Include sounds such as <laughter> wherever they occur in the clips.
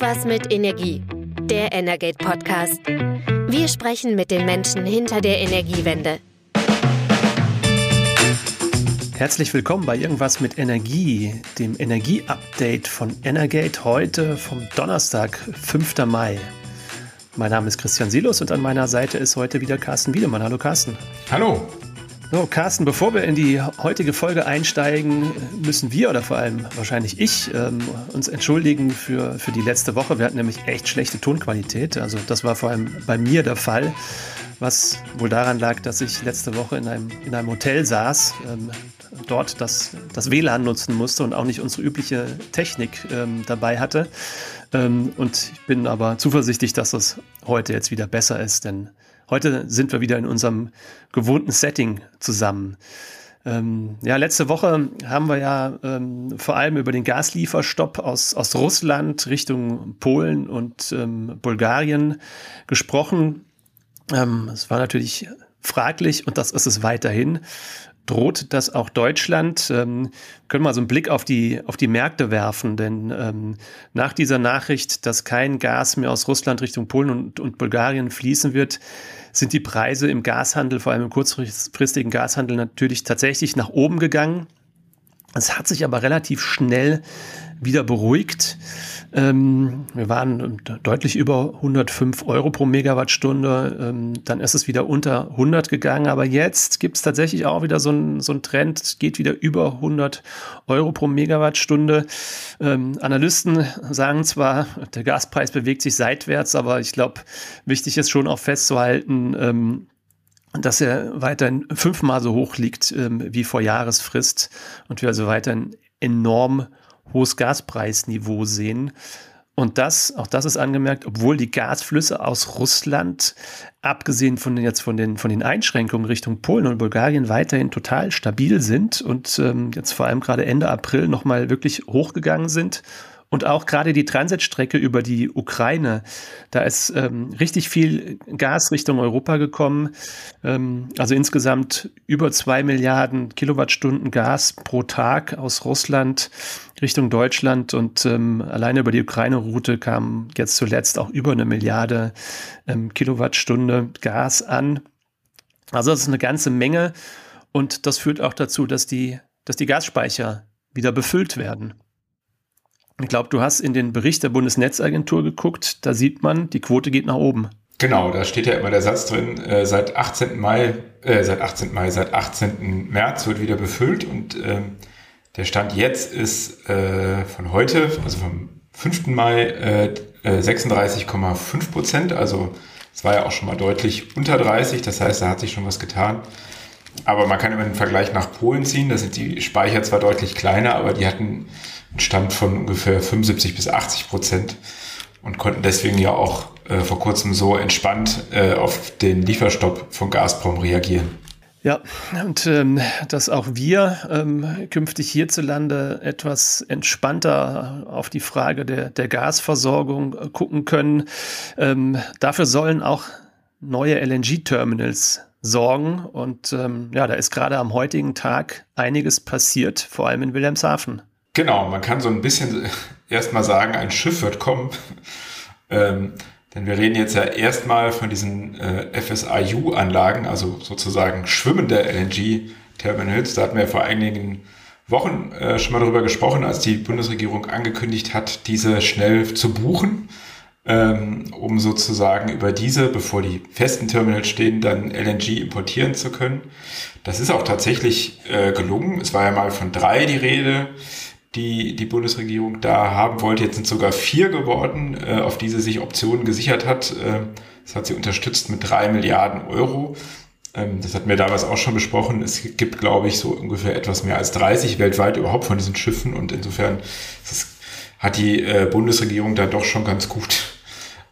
Irgendwas mit Energie. Der Energate Podcast. Wir sprechen mit den Menschen hinter der Energiewende. Herzlich willkommen bei Irgendwas mit Energie, dem Energie-Update von Energate heute vom Donnerstag, 5. Mai. Mein Name ist Christian Silos und an meiner Seite ist heute wieder Carsten Wiedemann. Hallo Carsten. Hallo. So, Carsten, bevor wir in die heutige Folge einsteigen, müssen wir oder vor allem wahrscheinlich ich ähm, uns entschuldigen für, für die letzte Woche. Wir hatten nämlich echt schlechte Tonqualität. Also das war vor allem bei mir der Fall, was wohl daran lag, dass ich letzte Woche in einem, in einem Hotel saß, ähm, dort das, das WLAN nutzen musste und auch nicht unsere übliche Technik ähm, dabei hatte. Ähm, und ich bin aber zuversichtlich, dass das heute jetzt wieder besser ist, denn Heute sind wir wieder in unserem gewohnten Setting zusammen. Ähm, ja, letzte Woche haben wir ja ähm, vor allem über den Gaslieferstopp aus, aus Russland Richtung Polen und ähm, Bulgarien gesprochen. Ähm, es war natürlich fraglich und das ist es weiterhin droht das auch Deutschland? Ähm, können wir mal so einen Blick auf die, auf die Märkte werfen, denn ähm, nach dieser Nachricht, dass kein Gas mehr aus Russland Richtung Polen und, und Bulgarien fließen wird, sind die Preise im Gashandel, vor allem im kurzfristigen Gashandel, natürlich tatsächlich nach oben gegangen. Es hat sich aber relativ schnell wieder beruhigt. Ähm, wir waren deutlich über 105 Euro pro Megawattstunde. Ähm, dann ist es wieder unter 100 gegangen. Aber jetzt gibt es tatsächlich auch wieder so einen so Trend, geht wieder über 100 Euro pro Megawattstunde. Ähm, Analysten sagen zwar, der Gaspreis bewegt sich seitwärts, aber ich glaube, wichtig ist schon auch festzuhalten, ähm, dass er weiterhin fünfmal so hoch liegt ähm, wie vor Jahresfrist und wir also weiterhin enorm hohes Gaspreisniveau sehen. Und das, auch das ist angemerkt, obwohl die Gasflüsse aus Russland, abgesehen von den, jetzt von den, von den Einschränkungen Richtung Polen und Bulgarien, weiterhin total stabil sind und ähm, jetzt vor allem gerade Ende April nochmal wirklich hochgegangen sind und auch gerade die Transitstrecke über die Ukraine, da ist ähm, richtig viel Gas Richtung Europa gekommen. Ähm, also insgesamt über zwei Milliarden Kilowattstunden Gas pro Tag aus Russland Richtung Deutschland. Und ähm, alleine über die Ukraine-Route kam jetzt zuletzt auch über eine Milliarde ähm, Kilowattstunde Gas an. Also das ist eine ganze Menge. Und das führt auch dazu, dass die, dass die Gasspeicher wieder befüllt werden. Ich glaube, du hast in den Bericht der Bundesnetzagentur geguckt, da sieht man, die Quote geht nach oben. Genau, da steht ja immer der Satz drin, äh, seit 18. Mai, äh, seit 18. Mai, seit 18. März wird wieder befüllt und ähm, der Stand jetzt ist äh, von heute, also vom 5. Mai, äh, 36,5 äh, Prozent. Also es war ja auch schon mal deutlich unter 30, das heißt, da hat sich schon was getan. Aber man kann immer den Vergleich nach Polen ziehen, da sind die Speicher zwar deutlich kleiner, aber die hatten Stand von ungefähr 75 bis 80 Prozent und konnten deswegen ja auch äh, vor kurzem so entspannt äh, auf den Lieferstopp von Gazprom reagieren. Ja, und ähm, dass auch wir ähm, künftig hierzulande etwas entspannter auf die Frage der, der Gasversorgung äh, gucken können. Ähm, dafür sollen auch neue LNG-Terminals sorgen. Und ähm, ja, da ist gerade am heutigen Tag einiges passiert, vor allem in Wilhelmshaven. Genau, man kann so ein bisschen <laughs> erstmal sagen, ein Schiff wird kommen. <laughs> ähm, denn wir reden jetzt ja erstmal von diesen äh, FSIU-Anlagen, also sozusagen schwimmende LNG-Terminals. Da hatten wir vor einigen Wochen äh, schon mal darüber gesprochen, als die Bundesregierung angekündigt hat, diese schnell zu buchen, ähm, um sozusagen über diese, bevor die festen Terminals stehen, dann LNG importieren zu können. Das ist auch tatsächlich äh, gelungen. Es war ja mal von drei die Rede die die Bundesregierung da haben wollte. Jetzt sind sogar vier geworden, äh, auf die sie sich Optionen gesichert hat. Äh, das hat sie unterstützt mit drei Milliarden Euro. Ähm, das hatten wir damals auch schon besprochen. Es gibt, glaube ich, so ungefähr etwas mehr als 30 weltweit überhaupt von diesen Schiffen. Und insofern das hat die äh, Bundesregierung da doch schon ganz gut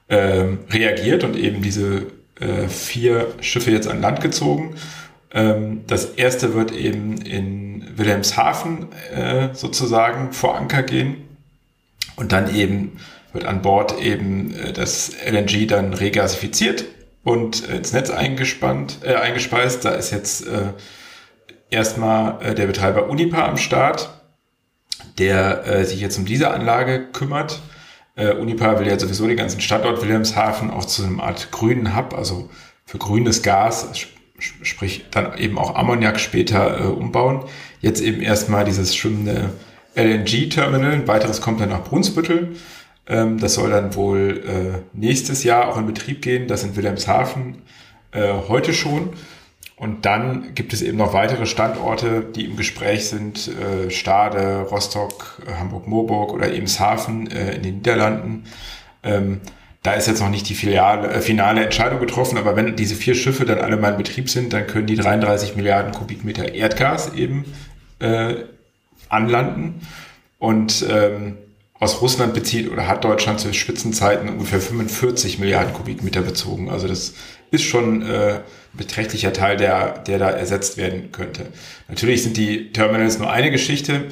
ähm, reagiert und eben diese äh, vier Schiffe jetzt an Land gezogen. Ähm, das erste wird eben in Wilhelmshaven äh, sozusagen vor Anker gehen und dann eben wird an Bord eben äh, das LNG dann regasifiziert und ins Netz eingespannt, äh, eingespeist. Da ist jetzt äh, erstmal äh, der Betreiber Unipa am Start, der äh, sich jetzt um diese Anlage kümmert. Äh, Unipa will ja sowieso den ganzen Standort Wilhelmshaven auch zu einer Art grünen Hub, also für grünes Gas, sprich dann eben auch Ammoniak später äh, umbauen. Jetzt eben erstmal dieses schwimmende LNG-Terminal, ein weiteres kommt dann nach Brunsbüttel. Ähm, das soll dann wohl äh, nächstes Jahr auch in Betrieb gehen, das in Wilhelmshaven äh, heute schon. Und dann gibt es eben noch weitere Standorte, die im Gespräch sind, äh, Stade, Rostock, Hamburg-Moorburg oder Emshaven äh, in den Niederlanden. Ähm, da ist jetzt noch nicht die Filiale, äh, finale Entscheidung getroffen, aber wenn diese vier Schiffe dann alle mal in Betrieb sind, dann können die 33 Milliarden Kubikmeter Erdgas eben äh, anlanden. Und ähm, aus Russland bezieht oder hat Deutschland zu Spitzenzeiten ungefähr 45 Milliarden Kubikmeter bezogen. Also das ist schon äh, beträchtlicher Teil, der, der da ersetzt werden könnte. Natürlich sind die Terminals nur eine Geschichte.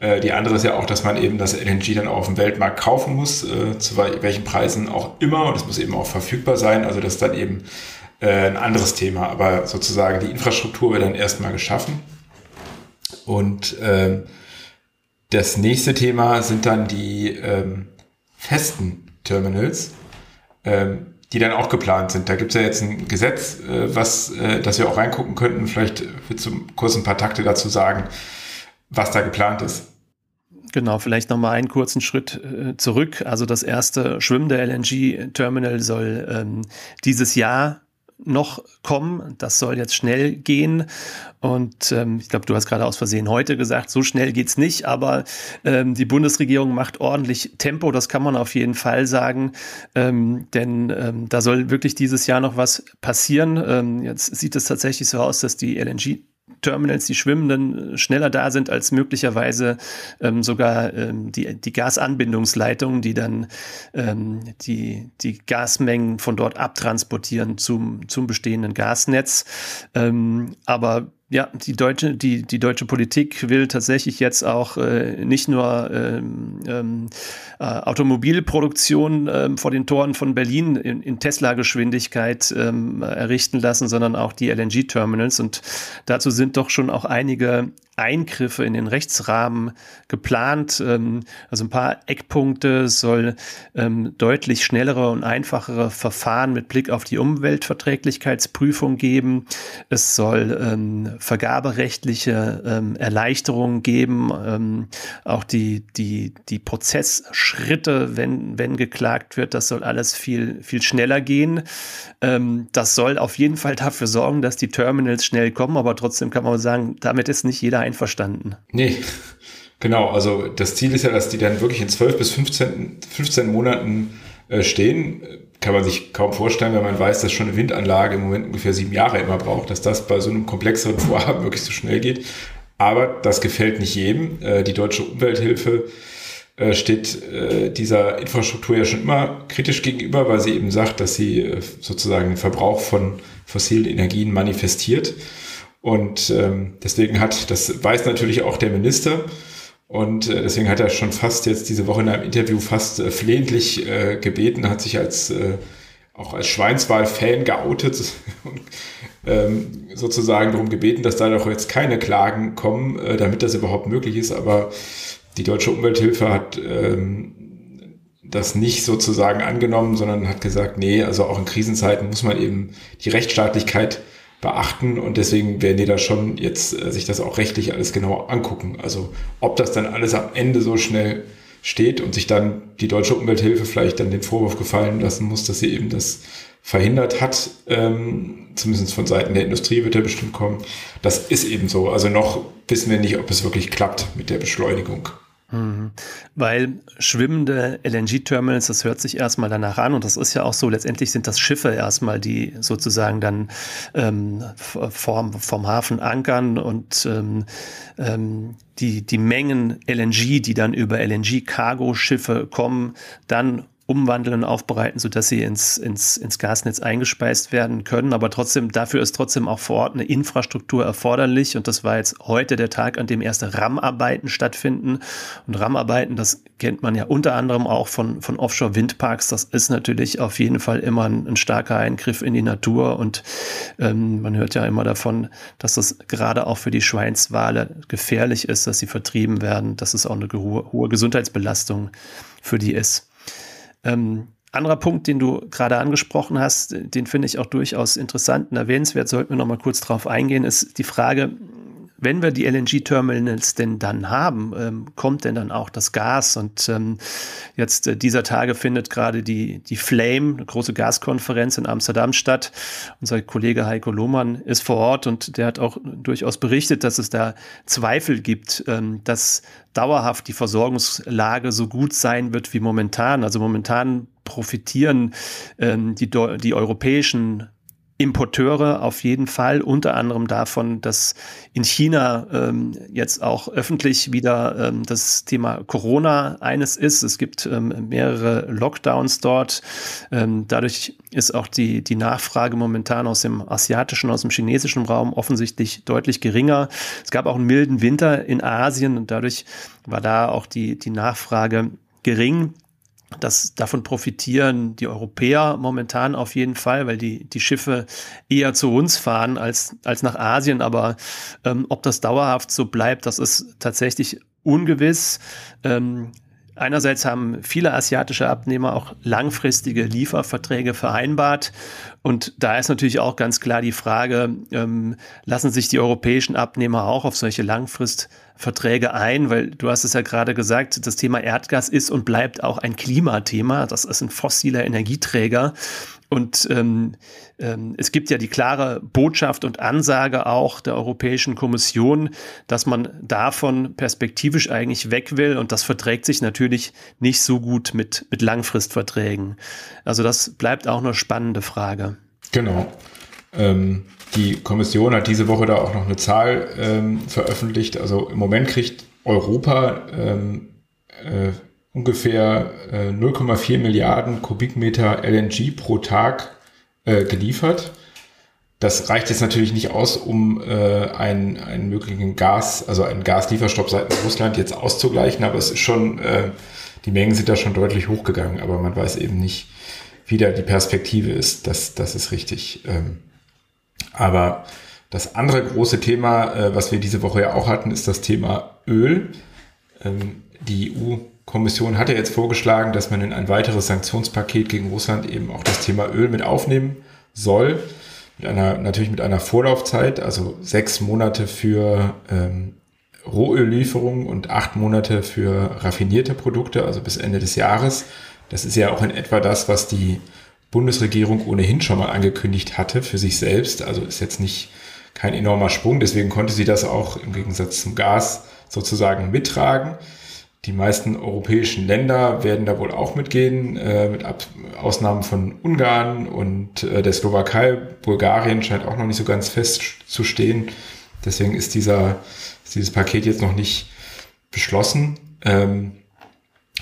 Äh, die andere ist ja auch, dass man eben das LNG dann auf dem Weltmarkt kaufen muss, äh, zu welchen Preisen auch immer. Und es muss eben auch verfügbar sein. Also das ist dann eben äh, ein anderes Thema. Aber sozusagen die Infrastruktur wird dann erstmal geschaffen. Und ähm, das nächste Thema sind dann die ähm, festen Terminals. Ähm, die dann auch geplant sind. Da gibt es ja jetzt ein Gesetz, was, äh, das wir auch reingucken könnten. Vielleicht willst du kurz ein paar Takte dazu sagen, was da geplant ist. Genau, vielleicht nochmal einen kurzen Schritt äh, zurück. Also das erste schwimmende LNG-Terminal soll ähm, dieses Jahr noch kommen. Das soll jetzt schnell gehen. Und ähm, ich glaube, du hast gerade aus Versehen heute gesagt, so schnell geht's nicht, aber ähm, die Bundesregierung macht ordentlich Tempo, das kann man auf jeden Fall sagen. Ähm, denn ähm, da soll wirklich dieses Jahr noch was passieren. Ähm, jetzt sieht es tatsächlich so aus, dass die LNG Terminals, die schwimmenden, schneller da sind als möglicherweise ähm, sogar ähm, die, die Gasanbindungsleitungen, die dann ähm, die, die Gasmengen von dort abtransportieren zum, zum bestehenden Gasnetz. Ähm, aber ja, die deutsche, die, die deutsche Politik will tatsächlich jetzt auch äh, nicht nur ähm, ähm, äh, Automobilproduktion ähm, vor den Toren von Berlin in, in Tesla-Geschwindigkeit ähm, errichten lassen, sondern auch die LNG-Terminals. Und dazu sind doch schon auch einige Eingriffe in den Rechtsrahmen geplant. Ähm, also ein paar Eckpunkte soll ähm, deutlich schnellere und einfachere Verfahren mit Blick auf die Umweltverträglichkeitsprüfung geben. Es soll ähm, vergaberechtliche Erleichterungen geben. Auch die, die, die Prozessschritte, wenn, wenn geklagt wird, das soll alles viel, viel schneller gehen. Das soll auf jeden Fall dafür sorgen, dass die Terminals schnell kommen, aber trotzdem kann man sagen, damit ist nicht jeder einverstanden. Nee, genau. Also das Ziel ist ja, dass die dann wirklich in 12 bis 15, 15 Monaten äh, stehen. Kann man sich kaum vorstellen, wenn man weiß, dass schon eine Windanlage im Moment ungefähr sieben Jahre immer braucht, dass das bei so einem komplexeren <laughs> Vorhaben wirklich so schnell geht. Aber das gefällt nicht jedem. Äh, die deutsche Umwelthilfe äh, steht äh, dieser Infrastruktur ja schon immer kritisch gegenüber, weil sie eben sagt, dass sie äh, sozusagen den Verbrauch von fossilen Energien manifestiert. Und ähm, deswegen hat, das weiß natürlich auch der Minister, und äh, deswegen hat er schon fast jetzt diese Woche in einem Interview fast äh, flehentlich äh, gebeten, hat sich als äh, auch als Schweinswahl-Fan geoutet und <laughs> ähm, sozusagen darum gebeten, dass da doch jetzt keine Klagen kommen, äh, damit das überhaupt möglich ist. Aber die Deutsche Umwelthilfe hat ähm, das nicht sozusagen angenommen, sondern hat gesagt, nee, also auch in Krisenzeiten muss man eben die Rechtsstaatlichkeit beachten und deswegen werden die da schon jetzt äh, sich das auch rechtlich alles genau angucken. Also ob das dann alles am Ende so schnell steht und sich dann die deutsche Umwelthilfe vielleicht dann den Vorwurf gefallen lassen muss, dass sie eben das verhindert hat, ähm, zumindest von Seiten der Industrie wird er bestimmt kommen. Das ist eben so. Also noch wissen wir nicht, ob es wirklich klappt mit der Beschleunigung. Mhm. Weil schwimmende LNG-Terminals, das hört sich erstmal danach an und das ist ja auch so, letztendlich sind das Schiffe erstmal, die sozusagen dann ähm, vom, vom Hafen ankern und ähm, ähm, die, die Mengen LNG, die dann über LNG-Cargo-Schiffe kommen, dann umwandeln und aufbereiten, sodass sie ins, ins, ins Gasnetz eingespeist werden können. Aber trotzdem, dafür ist trotzdem auch vor Ort eine Infrastruktur erforderlich. Und das war jetzt heute der Tag, an dem erste RAM-Arbeiten stattfinden. Und RAM-Arbeiten, das kennt man ja unter anderem auch von, von Offshore-Windparks. Das ist natürlich auf jeden Fall immer ein, ein starker Eingriff in die Natur. Und ähm, man hört ja immer davon, dass das gerade auch für die Schweinswale gefährlich ist, dass sie vertrieben werden, dass es auch eine hohe, hohe Gesundheitsbelastung für die ist. Ähm, anderer Punkt, den du gerade angesprochen hast, den finde ich auch durchaus interessant und erwähnenswert, sollten wir noch mal kurz drauf eingehen, ist die Frage, wenn wir die LNG-Terminals denn dann haben, ähm, kommt denn dann auch das Gas? Und ähm, jetzt äh, dieser Tage findet gerade die, die Flame, eine große Gaskonferenz in Amsterdam statt. Unser Kollege Heiko Lohmann ist vor Ort und der hat auch durchaus berichtet, dass es da Zweifel gibt, ähm, dass dauerhaft die Versorgungslage so gut sein wird wie momentan. Also momentan profitieren ähm, die, die europäischen Importeure auf jeden Fall, unter anderem davon, dass in China ähm, jetzt auch öffentlich wieder ähm, das Thema Corona eines ist. Es gibt ähm, mehrere Lockdowns dort. Ähm, dadurch ist auch die, die Nachfrage momentan aus dem asiatischen, aus dem chinesischen Raum offensichtlich deutlich geringer. Es gab auch einen milden Winter in Asien und dadurch war da auch die, die Nachfrage gering. Das, davon profitieren die Europäer momentan auf jeden Fall, weil die, die Schiffe eher zu uns fahren als, als nach Asien. Aber ähm, ob das dauerhaft so bleibt, das ist tatsächlich ungewiss. Ähm, Einerseits haben viele asiatische Abnehmer auch langfristige Lieferverträge vereinbart. Und da ist natürlich auch ganz klar die Frage, ähm, lassen sich die europäischen Abnehmer auch auf solche Langfristverträge ein? Weil du hast es ja gerade gesagt, das Thema Erdgas ist und bleibt auch ein Klimathema. Das ist ein fossiler Energieträger. Und ähm, ähm, es gibt ja die klare Botschaft und Ansage auch der Europäischen Kommission, dass man davon perspektivisch eigentlich weg will. Und das verträgt sich natürlich nicht so gut mit, mit Langfristverträgen. Also das bleibt auch eine spannende Frage. Genau. Ähm, die Kommission hat diese Woche da auch noch eine Zahl ähm, veröffentlicht. Also im Moment kriegt Europa ähm, äh, ungefähr äh, 0,4 Milliarden Kubikmeter LNG pro Tag äh, geliefert. Das reicht jetzt natürlich nicht aus, um äh, einen, einen möglichen Gas, also einen Gaslieferstopp seitens Russland jetzt auszugleichen, aber es ist schon, äh, die Mengen sind da schon deutlich hochgegangen, aber man weiß eben nicht, wie da die Perspektive ist. Das, das ist richtig. Ähm, aber das andere große Thema, äh, was wir diese Woche ja auch hatten, ist das Thema Öl. Ähm, die EU Kommission hat ja jetzt vorgeschlagen, dass man in ein weiteres Sanktionspaket gegen Russland eben auch das Thema Öl mit aufnehmen soll. Mit einer, natürlich mit einer Vorlaufzeit, also sechs Monate für ähm, Rohöllieferungen und acht Monate für raffinierte Produkte, also bis Ende des Jahres. Das ist ja auch in etwa das, was die Bundesregierung ohnehin schon mal angekündigt hatte für sich selbst. Also ist jetzt nicht kein enormer Sprung. Deswegen konnte sie das auch im Gegensatz zum Gas sozusagen mittragen. Die meisten europäischen Länder werden da wohl auch mitgehen, äh, mit Ab Ausnahmen von Ungarn und äh, der Slowakei. Bulgarien scheint auch noch nicht so ganz fest zu stehen. Deswegen ist dieser, ist dieses Paket jetzt noch nicht beschlossen. Ähm,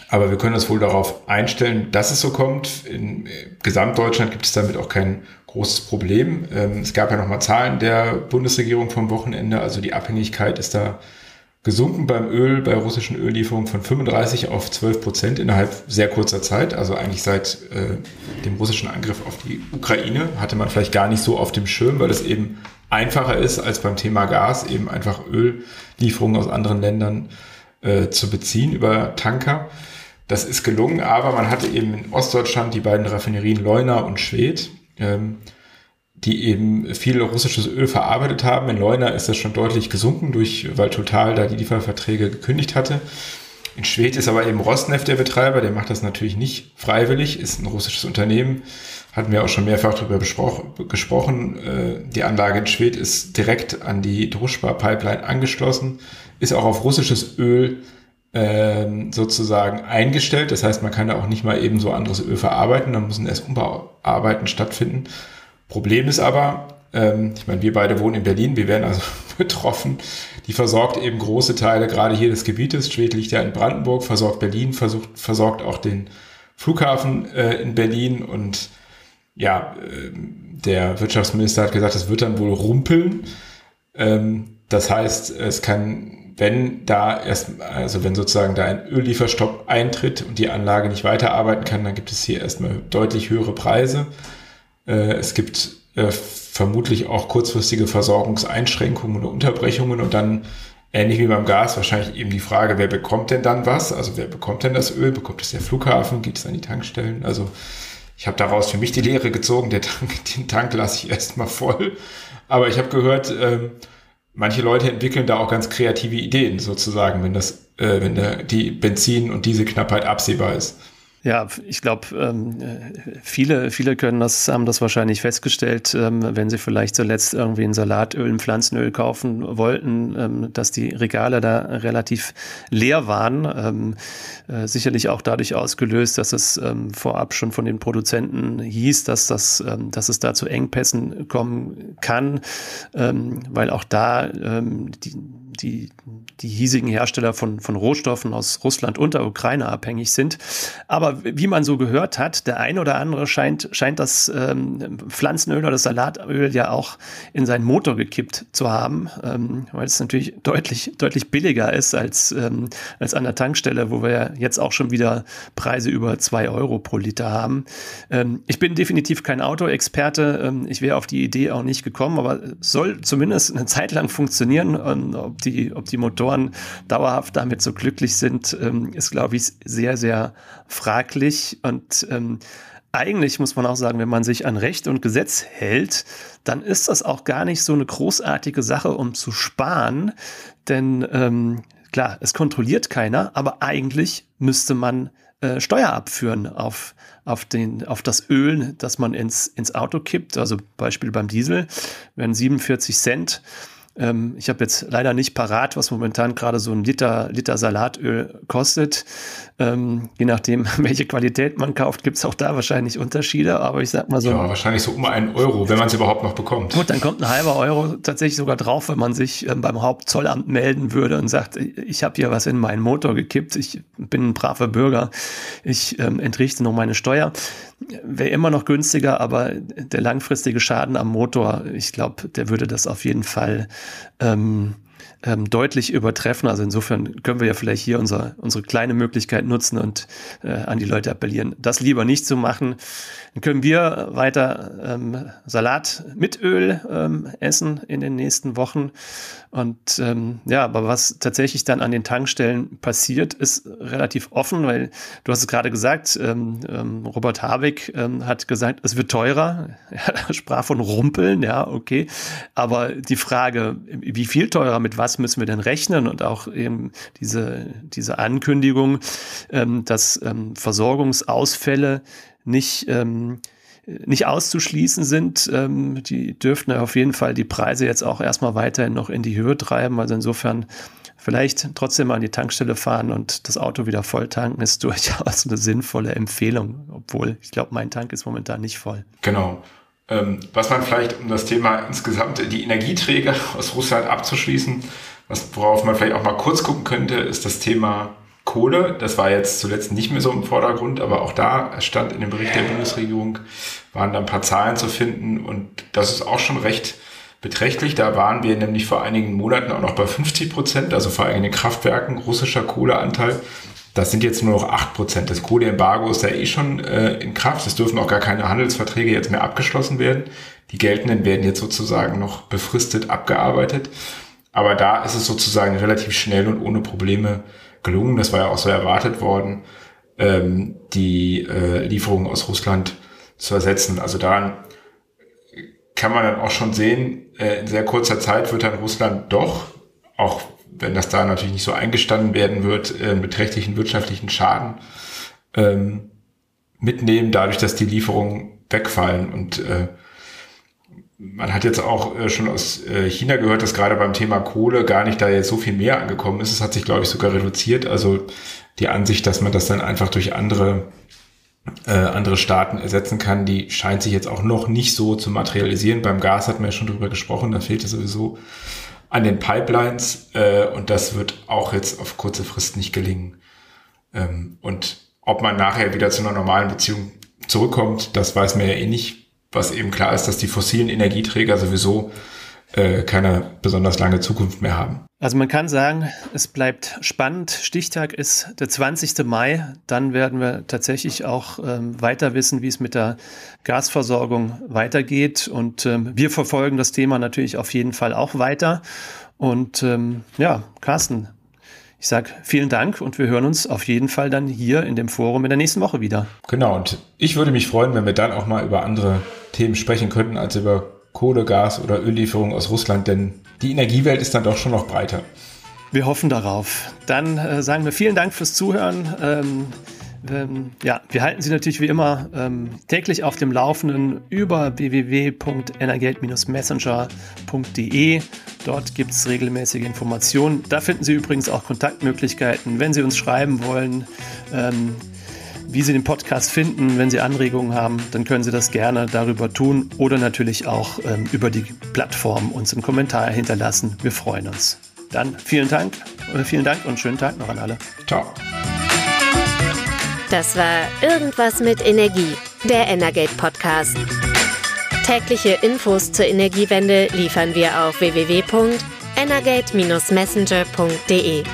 aber wir können uns wohl darauf einstellen, dass es so kommt. In äh, Gesamtdeutschland gibt es damit auch kein großes Problem. Ähm, es gab ja nochmal Zahlen der Bundesregierung vom Wochenende. Also die Abhängigkeit ist da gesunken beim Öl, bei russischen Öllieferungen von 35 auf 12 Prozent innerhalb sehr kurzer Zeit. Also eigentlich seit äh, dem russischen Angriff auf die Ukraine hatte man vielleicht gar nicht so auf dem Schirm, weil es eben einfacher ist als beim Thema Gas, eben einfach Öllieferungen aus anderen Ländern äh, zu beziehen über Tanker. Das ist gelungen, aber man hatte eben in Ostdeutschland die beiden Raffinerien Leuna und Schwedt. Ähm, die eben viel russisches Öl verarbeitet haben. In Leuna ist das schon deutlich gesunken, durch, weil Total da die Lieferverträge gekündigt hatte. In Schwed ist aber eben Rosneft der Betreiber, der macht das natürlich nicht freiwillig, ist ein russisches Unternehmen, hatten wir auch schon mehrfach darüber gesprochen. Äh, die Anlage in Schwed ist direkt an die Druschba-Pipeline angeschlossen, ist auch auf russisches Öl ähm, sozusagen eingestellt. Das heißt, man kann da auch nicht mal eben so anderes Öl verarbeiten, da müssen erst Umbauarbeiten stattfinden. Problem ist aber, ähm, ich meine, wir beide wohnen in Berlin, wir werden also <laughs> betroffen. Die versorgt eben große Teile gerade hier des Gebietes. Schwed liegt ja in Brandenburg, versorgt Berlin, versucht, versorgt auch den Flughafen äh, in Berlin und ja, äh, der Wirtschaftsminister hat gesagt, es wird dann wohl rumpeln. Ähm, das heißt, es kann, wenn da erst, also wenn sozusagen da ein Öllieferstopp eintritt und die Anlage nicht weiterarbeiten kann, dann gibt es hier erstmal deutlich höhere Preise. Äh, es gibt äh, vermutlich auch kurzfristige Versorgungseinschränkungen oder Unterbrechungen und dann ähnlich wie beim Gas wahrscheinlich eben die Frage, wer bekommt denn dann was? Also wer bekommt denn das Öl? Bekommt es der Flughafen? Geht es an die Tankstellen? Also ich habe daraus für mich die Lehre gezogen, der Tank, <laughs> den Tank lasse ich erstmal voll. Aber ich habe gehört, ähm, manche Leute entwickeln da auch ganz kreative Ideen sozusagen, wenn das, äh, wenn der, die Benzin- und Dieselknappheit absehbar ist. Ja, ich glaube, ähm, viele, viele können das, haben das wahrscheinlich festgestellt, ähm, wenn sie vielleicht zuletzt irgendwie ein Salatöl, ein Pflanzenöl kaufen wollten, ähm, dass die Regale da relativ leer waren. Ähm, äh, sicherlich auch dadurch ausgelöst, dass es ähm, vorab schon von den Produzenten hieß, dass das, ähm, dass es da zu Engpässen kommen kann, weil auch da die die, die hiesigen Hersteller von, von Rohstoffen aus Russland und der Ukraine abhängig sind. Aber wie man so gehört hat, der ein oder andere scheint, scheint das ähm, Pflanzenöl oder das Salatöl ja auch in seinen Motor gekippt zu haben, ähm, weil es natürlich deutlich, deutlich billiger ist als, ähm, als an der Tankstelle, wo wir ja jetzt auch schon wieder Preise über zwei Euro pro Liter haben. Ähm, ich bin definitiv kein Autoexperte. Ähm, ich wäre auf die Idee auch nicht gekommen, aber soll zumindest eine Zeit lang funktionieren. ob die die, ob die Motoren dauerhaft damit so glücklich sind, ähm, ist, glaube ich, sehr, sehr fraglich. Und ähm, eigentlich muss man auch sagen, wenn man sich an Recht und Gesetz hält, dann ist das auch gar nicht so eine großartige Sache, um zu sparen. Denn ähm, klar, es kontrolliert keiner, aber eigentlich müsste man äh, Steuer abführen auf, auf, den, auf das Öl, das man ins, ins Auto kippt. Also Beispiel beim Diesel werden 47 Cent ähm, ich habe jetzt leider nicht parat, was momentan gerade so ein Liter, Liter Salatöl kostet. Ähm, je nachdem, <laughs> welche Qualität man kauft, gibt es auch da wahrscheinlich Unterschiede. Aber ich sag mal so. Ja, wahrscheinlich so um einen Euro, wenn man es überhaupt noch bekommt. Gut, dann kommt ein halber Euro tatsächlich sogar drauf, wenn man sich ähm, beim Hauptzollamt melden würde und sagt, ich habe hier was in meinen Motor gekippt, ich bin ein braver Bürger, ich ähm, entrichte noch meine Steuer. Wäre immer noch günstiger, aber der langfristige Schaden am Motor, ich glaube, der würde das auf jeden Fall ähm, ähm, deutlich übertreffen. Also insofern können wir ja vielleicht hier unsere, unsere kleine Möglichkeit nutzen und äh, an die Leute appellieren, das lieber nicht zu machen. Dann können wir weiter ähm, Salat mit Öl ähm, essen in den nächsten Wochen. Und ähm, ja, aber was tatsächlich dann an den Tankstellen passiert, ist relativ offen, weil du hast es gerade gesagt, ähm, ähm, Robert Habeck hat gesagt, es wird teurer. <laughs> Er sprach von Rumpeln, ja, okay. Aber die Frage, wie viel teurer, mit was müssen wir denn rechnen? Und auch eben diese, diese Ankündigung, ähm, dass ähm, Versorgungsausfälle nicht ähm, nicht auszuschließen sind. Ähm, die dürften auf jeden Fall die Preise jetzt auch erstmal weiterhin noch in die Höhe treiben. Also insofern vielleicht trotzdem mal an die Tankstelle fahren und das Auto wieder voll tanken, ist <laughs> durchaus eine sinnvolle Empfehlung, obwohl ich glaube, mein Tank ist momentan nicht voll. Genau. Ähm, was man vielleicht, um das Thema insgesamt die Energieträger aus Russland abzuschließen, was, worauf man vielleicht auch mal kurz gucken könnte, ist das Thema Kohle. Das war jetzt zuletzt nicht mehr so im Vordergrund, aber auch da stand in dem Bericht der Bundesregierung, waren da ein paar Zahlen zu finden und das ist auch schon recht beträchtlich. Da waren wir nämlich vor einigen Monaten auch noch bei 50 Prozent, also vor allem in den Kraftwerken russischer Kohleanteil. Das sind jetzt nur noch 8 Prozent. Das Kohleembargo ist ja eh schon äh, in Kraft. Es dürfen auch gar keine Handelsverträge jetzt mehr abgeschlossen werden. Die geltenden werden jetzt sozusagen noch befristet abgearbeitet. Aber da ist es sozusagen relativ schnell und ohne Probleme gelungen. Das war ja auch so erwartet worden, ähm, die äh, Lieferungen aus Russland zu ersetzen. Also daran kann man dann auch schon sehen, äh, in sehr kurzer Zeit wird dann Russland doch, auch wenn das da natürlich nicht so eingestanden werden wird, äh, beträchtlichen wirtschaftlichen Schaden ähm, mitnehmen, dadurch, dass die Lieferungen wegfallen. Und äh, man hat jetzt auch äh, schon aus äh, China gehört, dass gerade beim Thema Kohle gar nicht da jetzt so viel mehr angekommen ist. Es hat sich, glaube ich, sogar reduziert. Also die Ansicht, dass man das dann einfach durch andere, äh, andere Staaten ersetzen kann, die scheint sich jetzt auch noch nicht so zu materialisieren. Beim Gas hat man ja schon drüber gesprochen, da fehlt es sowieso an den Pipelines äh, und das wird auch jetzt auf kurze Frist nicht gelingen. Ähm, und ob man nachher wieder zu einer normalen Beziehung zurückkommt, das weiß man ja eh nicht was eben klar ist, dass die fossilen Energieträger sowieso äh, keine besonders lange Zukunft mehr haben. Also man kann sagen, es bleibt spannend. Stichtag ist der 20. Mai. Dann werden wir tatsächlich auch ähm, weiter wissen, wie es mit der Gasversorgung weitergeht. Und ähm, wir verfolgen das Thema natürlich auf jeden Fall auch weiter. Und ähm, ja, Carsten, ich sage vielen Dank und wir hören uns auf jeden Fall dann hier in dem Forum in der nächsten Woche wieder. Genau, und ich würde mich freuen, wenn wir dann auch mal über andere Themen sprechen könnten, als über Kohle, Gas oder Öllieferungen aus Russland, denn die Energiewelt ist dann doch schon noch breiter. Wir hoffen darauf. Dann äh, sagen wir vielen Dank fürs Zuhören. Ähm, ähm, ja, wir halten Sie natürlich wie immer ähm, täglich auf dem Laufenden über www.energate-messenger.de. Dort gibt es regelmäßige Informationen. Da finden Sie übrigens auch Kontaktmöglichkeiten, wenn Sie uns schreiben wollen. Wie Sie den Podcast finden. Wenn Sie Anregungen haben, dann können Sie das gerne darüber tun oder natürlich auch ähm, über die Plattform uns einen Kommentar hinterlassen. Wir freuen uns. Dann vielen Dank, äh, vielen Dank und schönen Tag noch an alle. Ciao. Das war Irgendwas mit Energie, der Energate Podcast. Tägliche Infos zur Energiewende liefern wir auf www.energate-messenger.de.